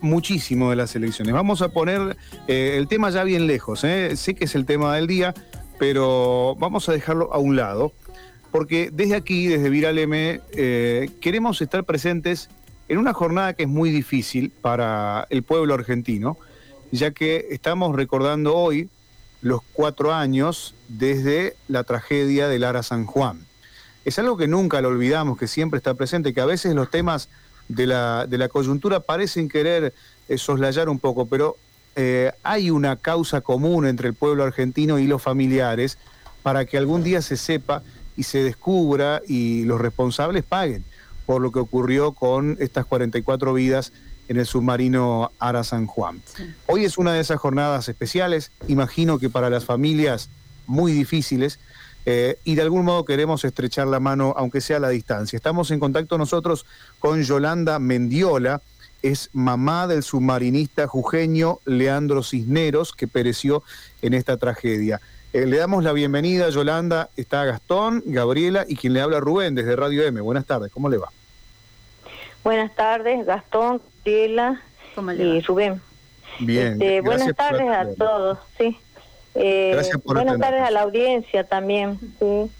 muchísimo de las elecciones. Vamos a poner eh, el tema ya bien lejos, ¿eh? sé que es el tema del día, pero vamos a dejarlo a un lado, porque desde aquí, desde Viral M, eh, queremos estar presentes en una jornada que es muy difícil para el pueblo argentino, ya que estamos recordando hoy los cuatro años desde la tragedia de Lara San Juan. Es algo que nunca lo olvidamos, que siempre está presente, que a veces los temas de la, de la coyuntura parecen querer eh, soslayar un poco, pero eh, hay una causa común entre el pueblo argentino y los familiares para que algún día se sepa y se descubra y los responsables paguen por lo que ocurrió con estas 44 vidas en el submarino Ara San Juan. Hoy es una de esas jornadas especiales, imagino que para las familias muy difíciles, eh, y de algún modo queremos estrechar la mano, aunque sea a la distancia. Estamos en contacto nosotros con Yolanda Mendiola, es mamá del submarinista jujeño Leandro Cisneros, que pereció en esta tragedia. Eh, le damos la bienvenida, Yolanda. Está Gastón, Gabriela y quien le habla Rubén desde Radio M. Buenas tardes, ¿cómo le va? Buenas tardes, Gastón, Gabriela y Rubén. Bien. Este, buenas tardes a todos, sí. Eh, buenas tardes a la audiencia también, sí.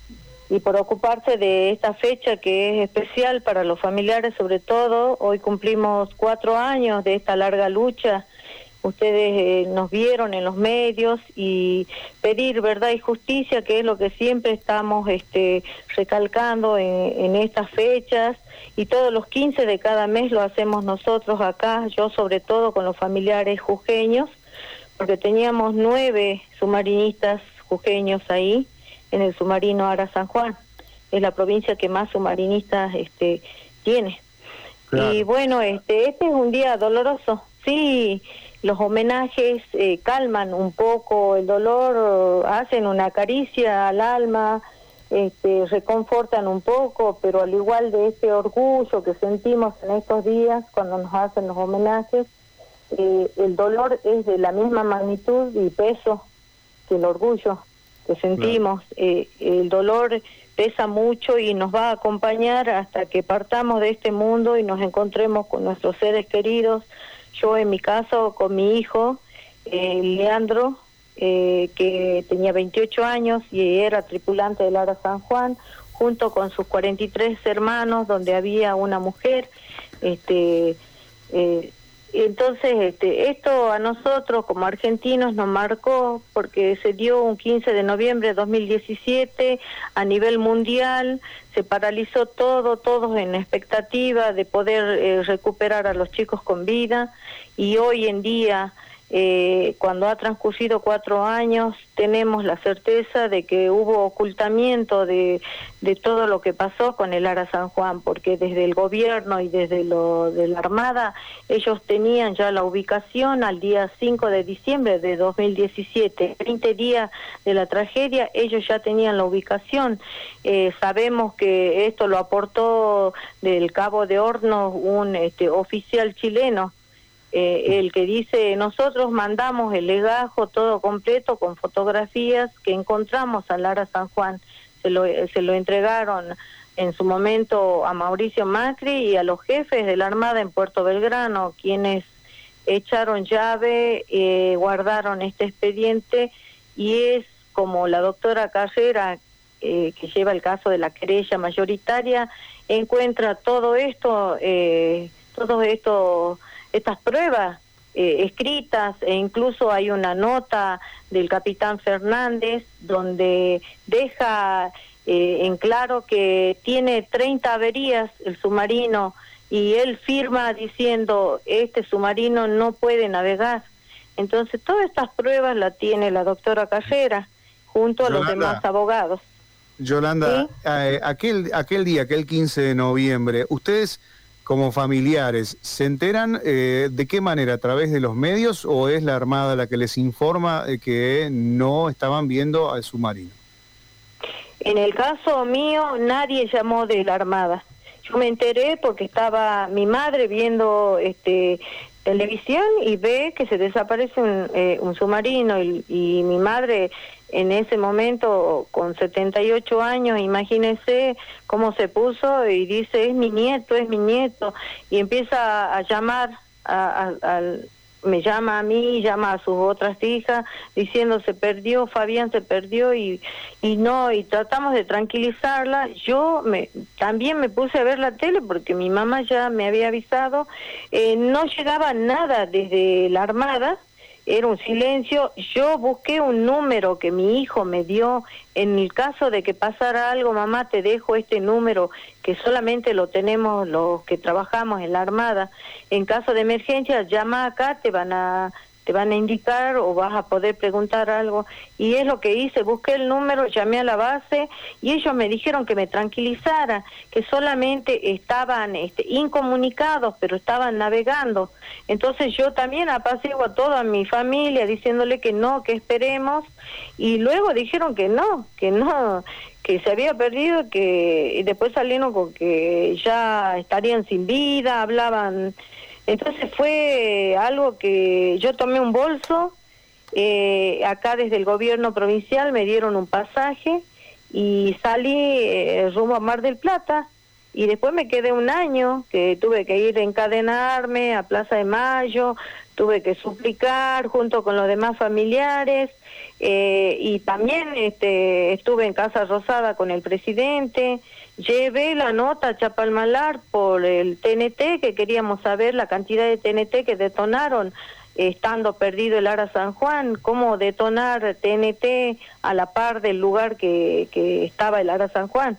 Y por ocuparse de esta fecha que es especial para los familiares sobre todo. Hoy cumplimos cuatro años de esta larga lucha. Ustedes eh, nos vieron en los medios y pedir verdad y justicia, que es lo que siempre estamos este, recalcando en, en estas fechas. Y todos los 15 de cada mes lo hacemos nosotros acá, yo sobre todo con los familiares jujeños porque teníamos nueve submarinistas jujeños ahí en el submarino Ara San Juan. Es la provincia que más submarinistas este, tiene. Y bueno, este, este es un día doloroso. Sí, los homenajes eh, calman un poco el dolor, hacen una caricia al alma, este, reconfortan un poco, pero al igual de este orgullo que sentimos en estos días cuando nos hacen los homenajes, eh, el dolor es de la misma magnitud y peso que el orgullo que sentimos. Eh, el dolor pesa mucho y nos va a acompañar hasta que partamos de este mundo y nos encontremos con nuestros seres queridos. Yo en mi caso con mi hijo, eh, Leandro, que tenía 28 años y era tripulante del Ara San Juan, junto con sus 43 hermanos, donde había una mujer. Este, eh, entonces, este, esto a nosotros como argentinos nos marcó porque se dio un 15 de noviembre de 2017 a nivel mundial, se paralizó todo, todos en expectativa de poder eh, recuperar a los chicos con vida y hoy en día eh, cuando ha transcurrido cuatro años, tenemos la certeza de que hubo ocultamiento de, de todo lo que pasó con el Ara San Juan, porque desde el gobierno y desde lo de la Armada, ellos tenían ya la ubicación al día 5 de diciembre de 2017, 20 días de la tragedia, ellos ya tenían la ubicación. Eh, sabemos que esto lo aportó del Cabo de Hornos un este, oficial chileno eh, el que dice nosotros mandamos el legajo todo completo con fotografías que encontramos a Lara San Juan se lo, se lo entregaron en su momento a Mauricio Macri y a los jefes de la Armada en Puerto Belgrano quienes echaron llave eh, guardaron este expediente y es como la doctora Carrera eh, que lleva el caso de la querella mayoritaria encuentra todo esto eh, todo esto estas pruebas eh, escritas e incluso hay una nota del capitán Fernández donde deja eh, en claro que tiene 30 averías el submarino y él firma diciendo este submarino no puede navegar. Entonces todas estas pruebas la tiene la doctora Carrera junto a los demás abogados. Yolanda, eh, aquel, aquel día, aquel 15 de noviembre, ustedes como familiares, ¿se enteran eh, de qué manera? ¿A través de los medios o es la Armada la que les informa de que no estaban viendo al submarino? En el caso mío, nadie llamó de la Armada. Yo me enteré porque estaba mi madre viendo este televisión y ve que se desaparece un, eh, submarino y, y mi madre en ese momento con 78 años, imagínese cómo se puso y dice, es mi nieto, es mi nieto, y empieza a llamar al me llama a mí, llama a sus otras hijas diciendo se perdió, Fabián se perdió y, y no, y tratamos de tranquilizarla. Yo me, también me puse a ver la tele porque mi mamá ya me había avisado, eh, no llegaba nada desde la Armada, era un silencio. Yo busqué un número que mi hijo me dio en el caso de que pasara algo, mamá, te dejo este número que solamente lo tenemos los que trabajamos en la Armada. En caso de emergencia, llama acá, te van a te van a indicar o vas a poder preguntar algo. Y es lo que hice, busqué el número, llamé a la base y ellos me dijeron que me tranquilizara, que solamente estaban este, incomunicados, pero estaban navegando. Entonces yo también apaciguo a toda mi familia diciéndole que no, que esperemos. Y luego dijeron que no, que no, que se había perdido, que y después salieron con que ya estarían sin vida, hablaban entonces fue algo que yo tomé un bolso, eh, acá desde el gobierno provincial me dieron un pasaje y salí eh, rumbo a Mar del Plata y después me quedé un año que tuve que ir a encadenarme a Plaza de Mayo, tuve que suplicar junto con los demás familiares eh, y también este, estuve en Casa Rosada con el presidente Llevé la nota a Chapalmalar por el TNT, que queríamos saber la cantidad de TNT que detonaron estando perdido el Ara San Juan, cómo detonar TNT a la par del lugar que, que estaba el Ara San Juan.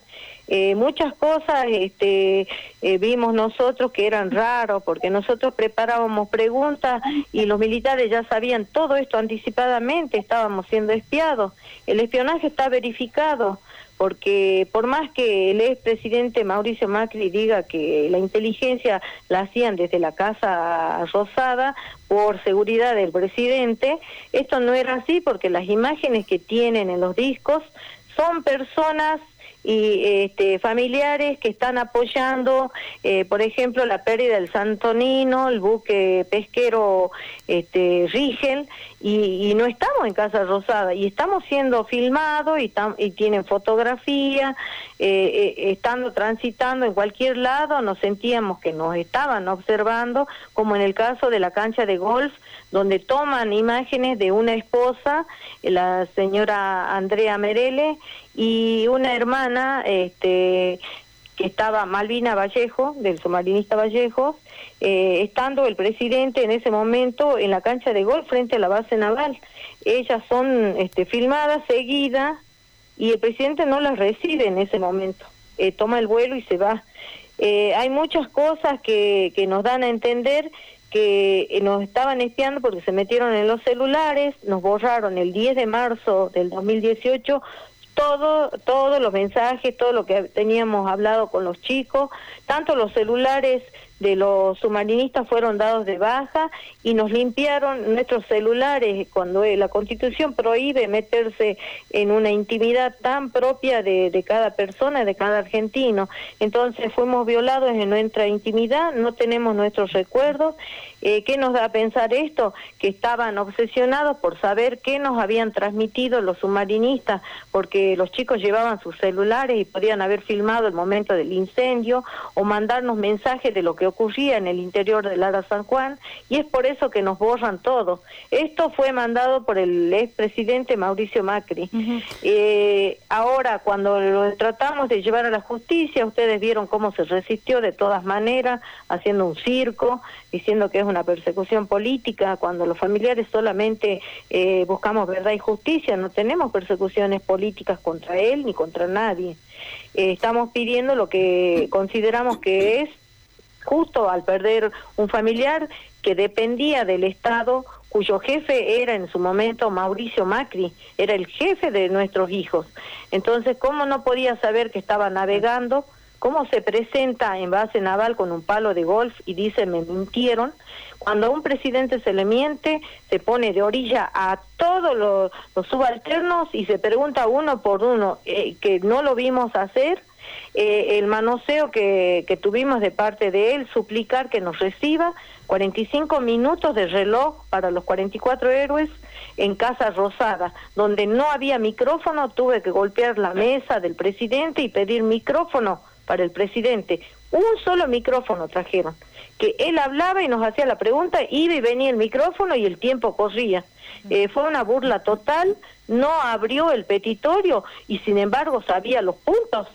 Eh, muchas cosas este, eh, vimos nosotros que eran raros, porque nosotros preparábamos preguntas y los militares ya sabían todo esto anticipadamente, estábamos siendo espiados. El espionaje está verificado porque por más que el expresidente Mauricio Macri diga que la inteligencia la hacían desde la Casa Rosada por seguridad del presidente, esto no era así porque las imágenes que tienen en los discos son personas y este, familiares que están apoyando, eh, por ejemplo, la pérdida del Santonino, el buque pesquero este, Rigel, y, no estamos en Casa Rosada, y estamos siendo filmados y, y tienen fotografía, eh, eh, estando transitando en cualquier lado, nos sentíamos que nos estaban observando, como en el caso de la cancha de golf, donde toman imágenes de una esposa, la señora Andrea Merele, y una hermana este, estaba Malvina Vallejo, del submarinista Vallejo, eh, estando el presidente en ese momento en la cancha de gol frente a la base naval. Ellas son este, filmadas, seguidas, y el presidente no las recibe en ese momento. Eh, toma el vuelo y se va. Eh, hay muchas cosas que, que nos dan a entender que nos estaban espiando porque se metieron en los celulares, nos borraron el 10 de marzo del 2018 todo, todos los mensajes, todo lo que teníamos hablado con los chicos, tanto los celulares de los submarinistas fueron dados de baja y nos limpiaron nuestros celulares cuando la constitución prohíbe meterse en una intimidad tan propia de cada persona, de cada argentino. Entonces fuimos violados en nuestra intimidad, no tenemos nuestros recuerdos. Eh, ¿Qué nos da a pensar esto? Que estaban obsesionados por saber qué nos habían transmitido los submarinistas, porque los chicos llevaban sus celulares y podían haber filmado el momento del incendio o mandarnos mensajes de lo que ocurría en el interior del Ara San Juan y es por eso que nos borran todo. Esto fue mandado por el expresidente Mauricio Macri. eh, ahora, cuando lo tratamos de llevar a la justicia, ustedes vieron cómo se resistió de todas maneras, haciendo un circo, diciendo que es una persecución política, cuando los familiares solamente eh, buscamos verdad y justicia, no tenemos persecuciones políticas contra él ni contra nadie. Eh, estamos pidiendo lo que consideramos que es justo al perder un familiar que dependía del Estado, cuyo jefe era en su momento Mauricio Macri, era el jefe de nuestros hijos. Entonces, ¿cómo no podía saber que estaba navegando? ¿Cómo se presenta en base naval con un palo de golf y dice me mintieron? Cuando a un presidente se le miente, se pone de orilla a todos los, subalternos y se pregunta uno por uno eh, que no lo vimos hacer eh, el manoseo que, que tuvimos de parte de él, suplicar que nos reciba 45 minutos de reloj para los 44 héroes en Casa Rosada, donde no había micrófono, tuve que golpear la mesa del presidente y pedir micrófono para el presidente. Un solo micrófono trajeron, que él hablaba y nos hacía la pregunta, iba y venía el micrófono y el tiempo corría. Eh, fue una burla total, no abrió el petitorio y sin embargo sabía los puntos.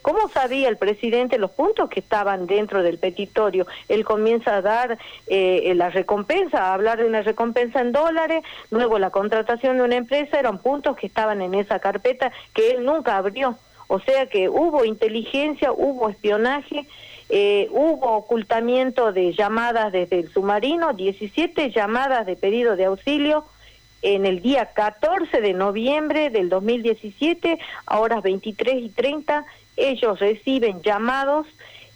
¿Cómo sabía el presidente los puntos que estaban dentro del petitorio? Él comienza a dar eh, la recompensa, a hablar de una recompensa en dólares, luego la contratación de una empresa, eran puntos que estaban en esa carpeta que él nunca abrió. O sea que hubo inteligencia, hubo espionaje, eh, hubo ocultamiento de llamadas desde el submarino, 17 llamadas de pedido de auxilio, en el día 14 de noviembre del 2017, a horas 23 y 30, ellos reciben llamados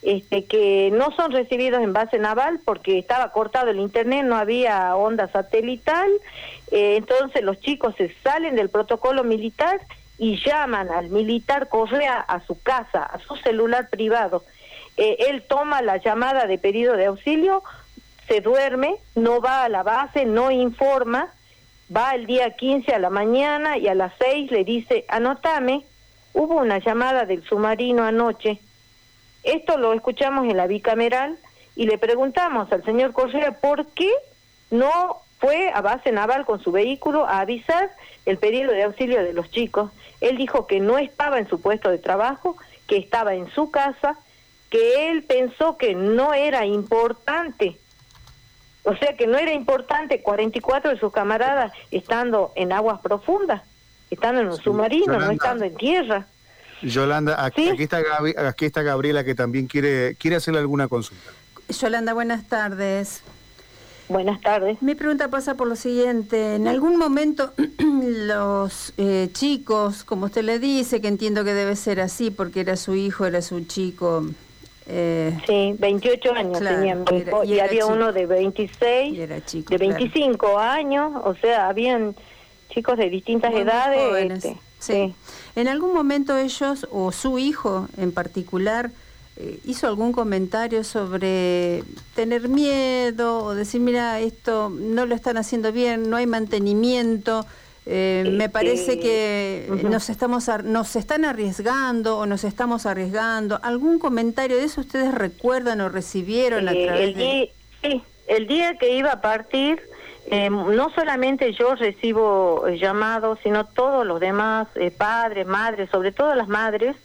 este, que no son recibidos en base naval porque estaba cortado el internet, no había onda satelital, eh, entonces los chicos se salen del protocolo militar y llaman al militar Correa a su casa, a su celular privado. Eh, él toma la llamada de pedido de auxilio, se duerme, no va a la base, no informa, va el día 15 a la mañana y a las 6 le dice, anotame, hubo una llamada del submarino anoche. Esto lo escuchamos en la bicameral y le preguntamos al señor Correa por qué no fue a base naval con su vehículo a avisar el pedido de auxilio de los chicos. Él dijo que no estaba en su puesto de trabajo, que estaba en su casa, que él pensó que no era importante o sea que no era importante 44 de sus camaradas estando en aguas profundas, estando en un submarino, no estando en tierra. Yolanda, aquí, está aquí está Gabriela que también quiere, quiere hacerle alguna consulta. Yolanda, buenas tardes. Buenas tardes. Mi pregunta pasa por lo siguiente. En algún momento los eh, chicos, como usted le dice, que entiendo que debe ser así porque era su hijo, era su chico, eh, sí, 28 años tenían y, había uno de 26, de 25 años, o sea, habían chicos de distintas edades. Este, sí. ¿En algún momento ellos, o su hijo en particular, eh, hizo algún comentario sobre tener miedo o decir, mira, esto no lo están haciendo bien, no hay mantenimiento? Eh, me parece que nos estamos nos están arriesgando o nos estamos arriesgando. ¿Algún comentario de eso ustedes recuerdan o recibieron a eh, través el día, Sí, el día que iba a partir, eh, no solamente yo recibo llamados, sino todos los demás padres, madres, sobre todo las madres,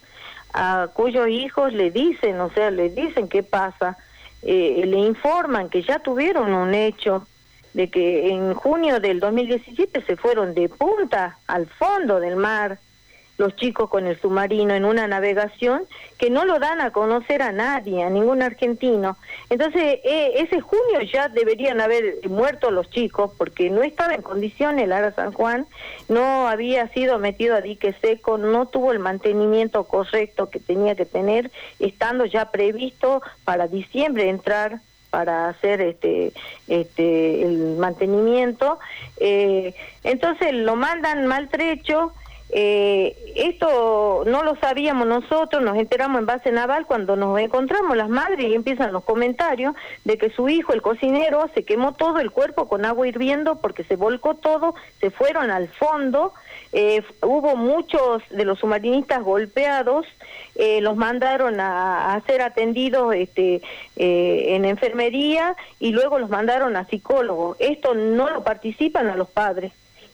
a cuyos hijos le dicen, o sea, le dicen qué pasa, le informan que ya tuvieron un hecho de que en junio del 2017 se fueron de punta al fondo del mar los chicos con el submarino en una navegación que no lo dan a conocer a nadie, a ningún argentino. Entonces, eh, ese junio ya deberían haber muerto los chicos porque no estaba en condiciones el Ara San Juan, no había sido metido a dique seco, no tuvo el mantenimiento correcto que tenía que tener, estando ya previsto para diciembre entrar para hacer este, este el mantenimiento. Eh, entonces lo mandan maltrecho. Eh, esto no lo sabíamos nosotros, nos enteramos en base naval cuando nos encontramos las madres y empiezan los comentarios de que su hijo, el cocinero, se quemó todo el cuerpo con agua hirviendo porque se volcó todo, se fueron al fondo eh, hubo muchos de los submarinistas golpeados, eh, los mandaron a, ser atendidos este, eh, en enfermería y luego los mandaron a psicólogos. Esto no lo participan a los padres,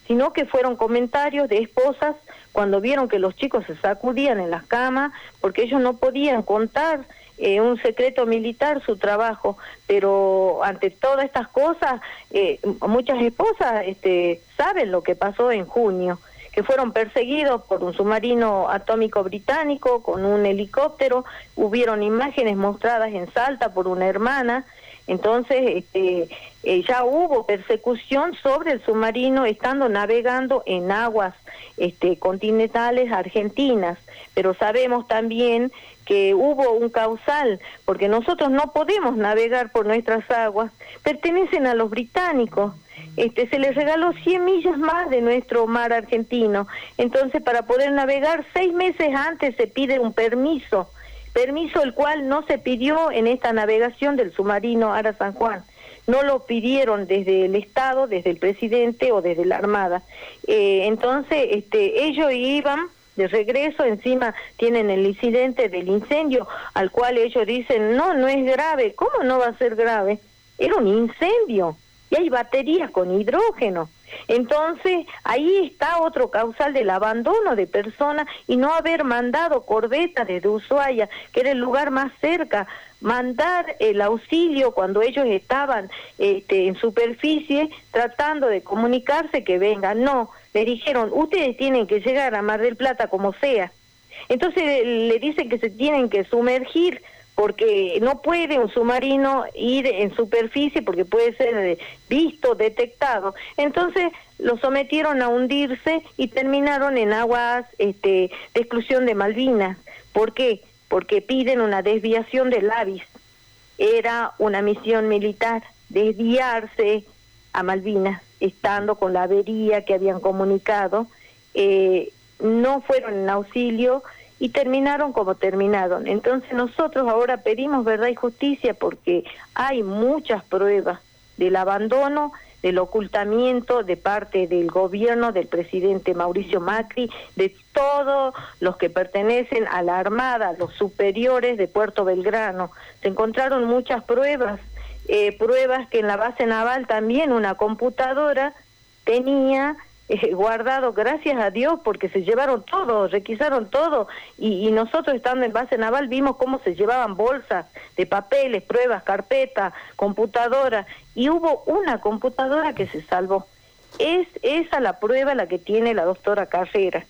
sino que fueron comentarios de esposas cuando vieron que los chicos se sacudían en las camas porque ellos no podían contar eh, un secreto militar su trabajo, pero ante todas estas cosas, eh, muchas esposas este, saben lo que pasó en junio que fueron perseguidos por un submarino atómico británico con un helicóptero, hubieron imágenes mostradas en Salta por una hermana, entonces este, eh, ya hubo persecución sobre el submarino estando navegando en aguas este, continentales argentinas, pero sabemos también que hubo un causal, porque nosotros no podemos navegar por nuestras aguas, pertenecen a los británicos. Este, se les regaló 100 millas más de nuestro mar argentino. Entonces, para poder navegar, seis meses antes se pide un permiso, permiso el cual no se pidió en esta navegación del submarino Ara San Juan. No lo pidieron desde el Estado, desde el presidente o desde la Armada. Eh, entonces, este, ellos iban de regreso, encima tienen el incidente del incendio, al cual ellos dicen, no, no es grave, ¿cómo no va a ser grave? Era un incendio y hay baterías con hidrógeno. Entonces, ahí está otro causal del abandono de personas y no haber mandado corbetas desde Ushuaia, que era el lugar más cerca, mandar el auxilio cuando ellos estaban este, en superficie tratando de comunicarse que vengan. No, le dijeron, ustedes tienen que llegar a Mar del Plata como sea. Entonces le dicen que se tienen que sumergir porque no puede un submarino ir en superficie porque puede ser eh, visto, detectado. Entonces lo sometieron a hundirse y terminaron en aguas este, de exclusión de Malvinas. ¿Por qué? Porque piden una desviación del AVIS. Era una misión militar, desviarse a Malvinas, estando con la avería que habían comunicado. Eh, no fueron en auxilio y terminaron como terminaron. Entonces nosotros ahora pedimos verdad y justicia porque hay muchas pruebas del abandono, del ocultamiento de parte del gobierno del presidente Mauricio Macri, de todos los que pertenecen a la Armada, los superiores de Puerto Belgrano. Se encontraron muchas pruebas, eh, pruebas que en la base naval también una computadora tenía eh, guardado, gracias a Dios, porque se llevaron todo, requisaron todo, y, nosotros estando en base naval vimos cómo se llevaban bolsas de papeles, pruebas, carpetas, computadoras, y hubo una computadora que se salvó. Es esa la prueba la que tiene la doctora Carrera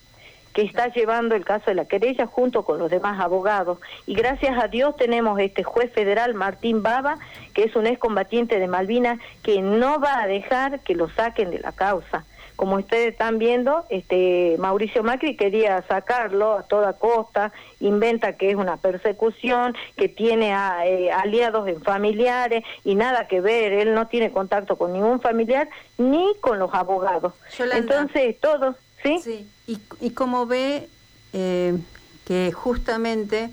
que está llevando el caso de la querella junto con los demás abogados. Y gracias a Dios tenemos este juez federal, Martín Baba, que es un excombatiente de Malvinas, que no va a dejar que lo saquen de la causa como ustedes están viendo, este Mauricio Macri quería sacarlo a toda costa, inventa que es una persecución, que tiene a, eh, aliados en familiares y nada que ver, él no tiene contacto con ningún familiar ni con los abogados. Entonces, todo, ¿sí? Sí, y, y como ve eh, que justamente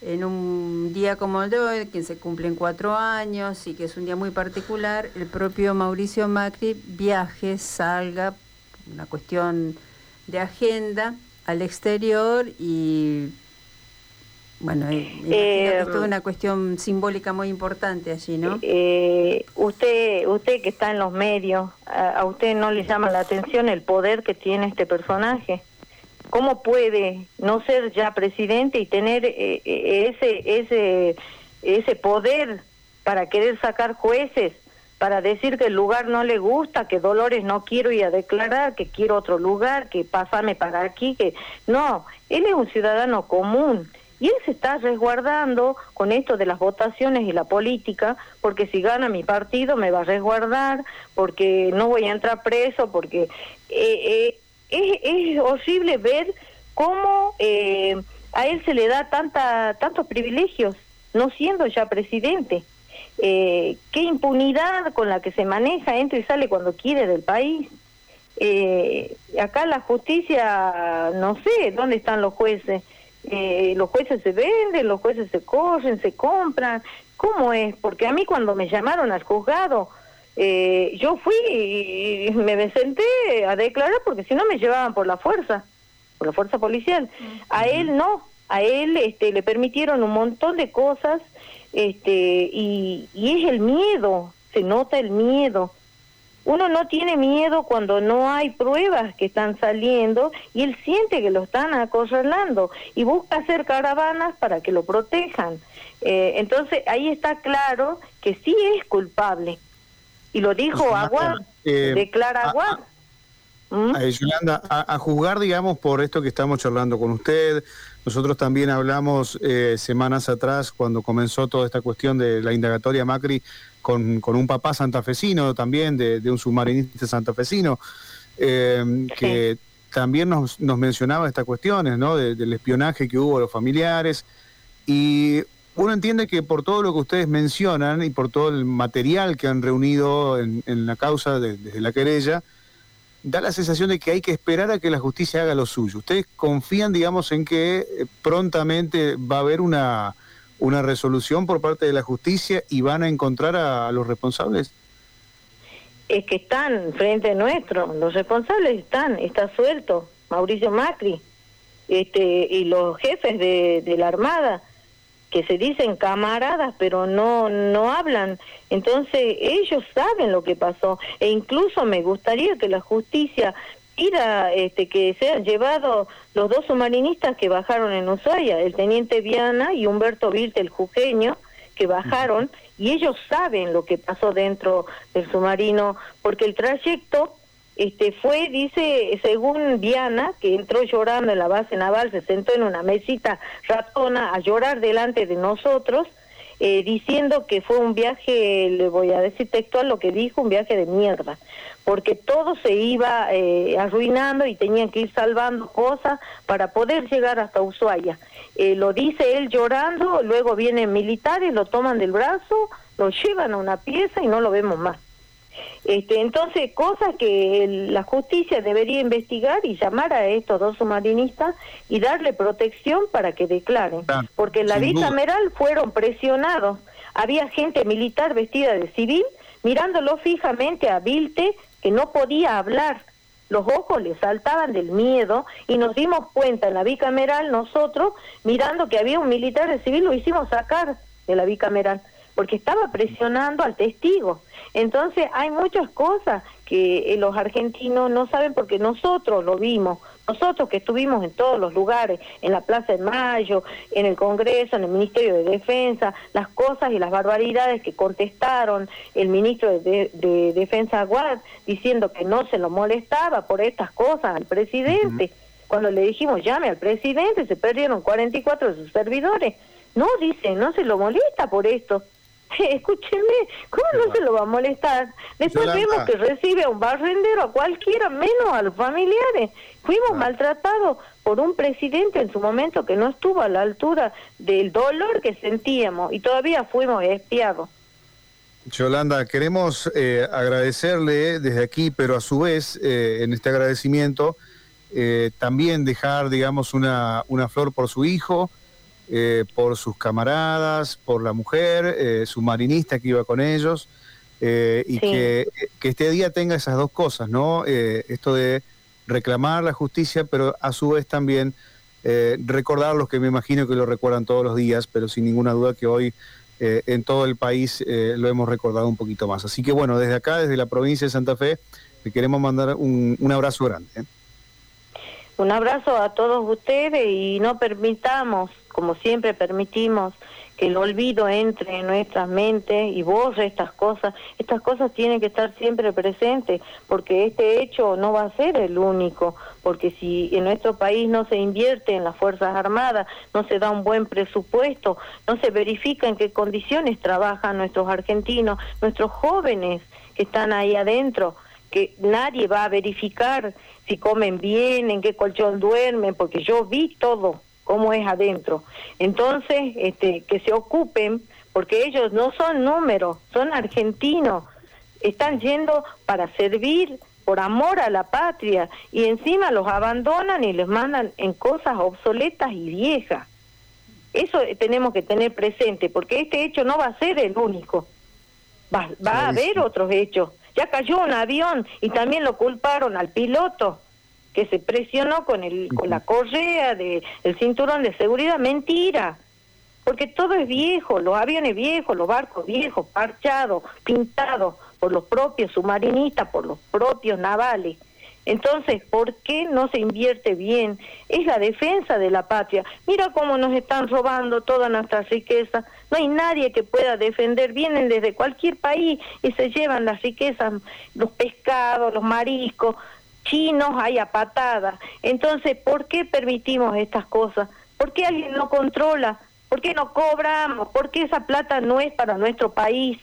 en un día como el de hoy, que se cumplen cuatro años y que es un día muy particular, el propio Mauricio Macri viaje, salga, una cuestión de agenda al exterior y bueno, eh, es toda una cuestión simbólica muy importante allí, ¿no? Eh, usted, usted que está en los medios, a usted no le llama la atención el poder que tiene este personaje? ¿Cómo puede no ser ya presidente y tener eh, eh, ese, ese, ese poder para querer sacar jueces, para decir que el lugar no le gusta, que Dolores no quiero ir a declarar, que quiero otro lugar, que pásame para aquí, que no, él es un ciudadano común y él se está resguardando con esto de las votaciones y la política, porque si gana mi partido me va a resguardar, porque no voy a entrar preso, porque eh, es, horrible ver cómo eh, a él se le da tanta, tantos privilegios, no siendo ya presidente. Eh, qué impunidad con la que se maneja, entra y sale cuando quiere del país. Eh, acá la justicia, no sé dónde están los jueces. los jueces se venden, los jueces se corren, se compran. ¿Cómo es? Porque a mí cuando me llamaron al juzgado, eh, yo fui y me senté a declarar porque si no me llevaban por la fuerza, por la fuerza policial. A él no, a él este, le permitieron un montón de cosas este, y, y es el miedo, se nota el miedo. Uno no tiene miedo cuando no hay pruebas que están saliendo y él siente que lo están acorralando y busca hacer caravanas para que lo protejan. Eh, entonces ahí está claro que sí es culpable, y lo dijo Agua, eh, declara Agua. ¿Mm? Yolanda, a, juzgar, digamos, por esto que estamos charlando con usted, nosotros también hablamos eh, semanas atrás, cuando comenzó toda esta cuestión de la indagatoria Macri, con, con un papá santafesino también, de, un submarinista santafesino, eh, que también nos, nos, mencionaba estas cuestiones, ¿no? del espionaje que hubo a los familiares. Y uno entiende que por todo lo que ustedes mencionan y por todo el material que han reunido en, la causa desde la querella, da la sensación de que hay que esperar a que la justicia haga lo suyo. ¿Ustedes confían, digamos, en que eh, prontamente va a haber una, una resolución por parte de la justicia y van a encontrar a, los responsables? Es que están frente nuestro, los responsables están, está suelto, Mauricio Macri. este, y los jefes de, de la Armada que se dicen camaradas pero no no hablan. Entonces ellos saben lo que pasó. E incluso me gustaría que la justicia pida este que sean llevados los dos submarinistas que bajaron en Ushuaia el teniente Viana y Humberto Vilte el jujeño que bajaron y ellos saben lo que pasó dentro del submarino porque el trayecto este fue, dice, según Diana, que entró llorando en la base naval, se sentó en una mesita ratona a llorar delante de nosotros, eh, diciendo que fue un viaje, le voy a decir textual lo que dijo, un viaje de mierda, porque todo se iba eh, arruinando y tenían que ir salvando cosas para poder llegar hasta Ushuaia. Eh, lo dice él llorando, luego vienen militares, lo toman del brazo, lo llevan a una pieza y no lo vemos más. Este, entonces, cosas que la justicia debería investigar y llamar a estos dos submarinistas y darle protección para que declaren. Porque en la bicameral fueron presionados. Había gente militar vestida de civil mirándolo fijamente a Vilte, que no podía hablar. Los ojos le saltaban del miedo y nos dimos cuenta en la bicameral nosotros, mirando que había un militar de civil, lo hicimos sacar de la bicameral porque estaba presionando al testigo. Entonces hay muchas cosas que eh, los argentinos no saben porque nosotros lo vimos, nosotros que estuvimos en todos los lugares, en la Plaza de Mayo, en el Congreso, en el Ministerio de Defensa, las cosas y las barbaridades que contestaron el ministro de, Defensa Aguad diciendo que no se lo molestaba por estas cosas al presidente. Cuando le dijimos llame al presidente, se perdieron 44 de sus servidores. No, dice, no se lo molesta por esto. Escúcheme, ¿cómo no se lo va a molestar? Después vemos que recibe a un barrendero, a cualquiera, menos a los familiares. Fuimos ah. maltratados por un presidente en su momento que no estuvo a la altura del dolor que sentíamos y todavía fuimos espiados. Yolanda, queremos eh, agradecerle desde aquí, pero a su vez, eh, en este agradecimiento, eh, también dejar, digamos, una, una flor por su hijo, eh, por sus camaradas, por la mujer, eh, su marinista que iba con ellos, eh, y que, este día tenga esas dos cosas, ¿no? esto de reclamar la justicia, pero a su vez también recordar los que me imagino que lo recuerdan todos los días, pero sin ninguna duda que hoy en todo el país lo hemos recordado un poquito más. Así que bueno, desde acá, desde la provincia de Santa Fe, le queremos mandar un, un abrazo grande. Un abrazo a todos ustedes y no permitamos como siempre permitimos que el olvido entre en nuestras mentes y borre estas cosas, estas cosas tienen que estar siempre presentes, porque este hecho no va a ser el único, porque si en nuestro país no se invierte en las Fuerzas Armadas, no se da un buen presupuesto, no se verifica en qué condiciones trabajan nuestros argentinos, nuestros jóvenes que están ahí adentro, que nadie va a verificar si comen bien, en qué colchón duermen, porque yo vi todo cómo es adentro. Entonces, este, que se ocupen, porque ellos no son números, son argentinos, están yendo para servir por amor a la patria y encima los abandonan y les mandan en cosas obsoletas y viejas. Eso tenemos que tener presente, porque este hecho no va a ser el único. Va, va a haber otros hechos. Ya cayó un avión y también lo culparon al piloto que se presionó con el con la correa de el cinturón de seguridad. Mentira porque todo es viejo los aviones viejos los barcos viejos parchados pintados por los propios submarinistas por los propios navales entonces, ¿por qué no se invierte bien? Es la defensa de la patria. Mira cómo nos están robando toda nuestra riqueza. No hay nadie que pueda defender. Vienen desde cualquier país y se llevan las riquezas, los pescados, los mariscos, chinos hay a patada. Entonces, ¿por qué permitimos estas cosas? ¿Por qué alguien no controla? ¿Por qué no cobramos? ¿Por qué esa plata no es para nuestro país?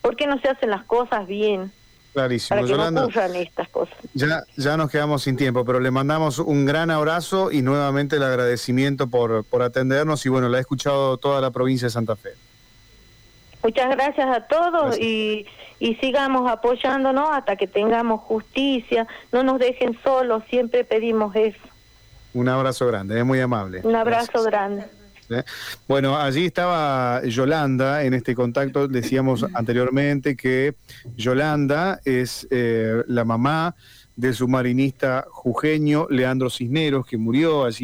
¿Por qué no se hacen las cosas bien? Clarísimo, para que Yolanda, no ocurran estas cosas. Ya, ya nos quedamos sin tiempo, pero le mandamos un gran abrazo y nuevamente el agradecimiento por, por atendernos y bueno, la he escuchado toda la provincia de Santa Fe. Muchas gracias a todos y, y sigamos apoyándonos hasta que tengamos justicia. No nos dejen solos, siempre pedimos eso. Un abrazo grande, es muy amable. Un abrazo grande. ¿Eh? Bueno, allí estaba Yolanda en este contacto. Decíamos anteriormente que Yolanda es eh, la mamá del submarinista jujeño Leandro Cisneros, que murió allí.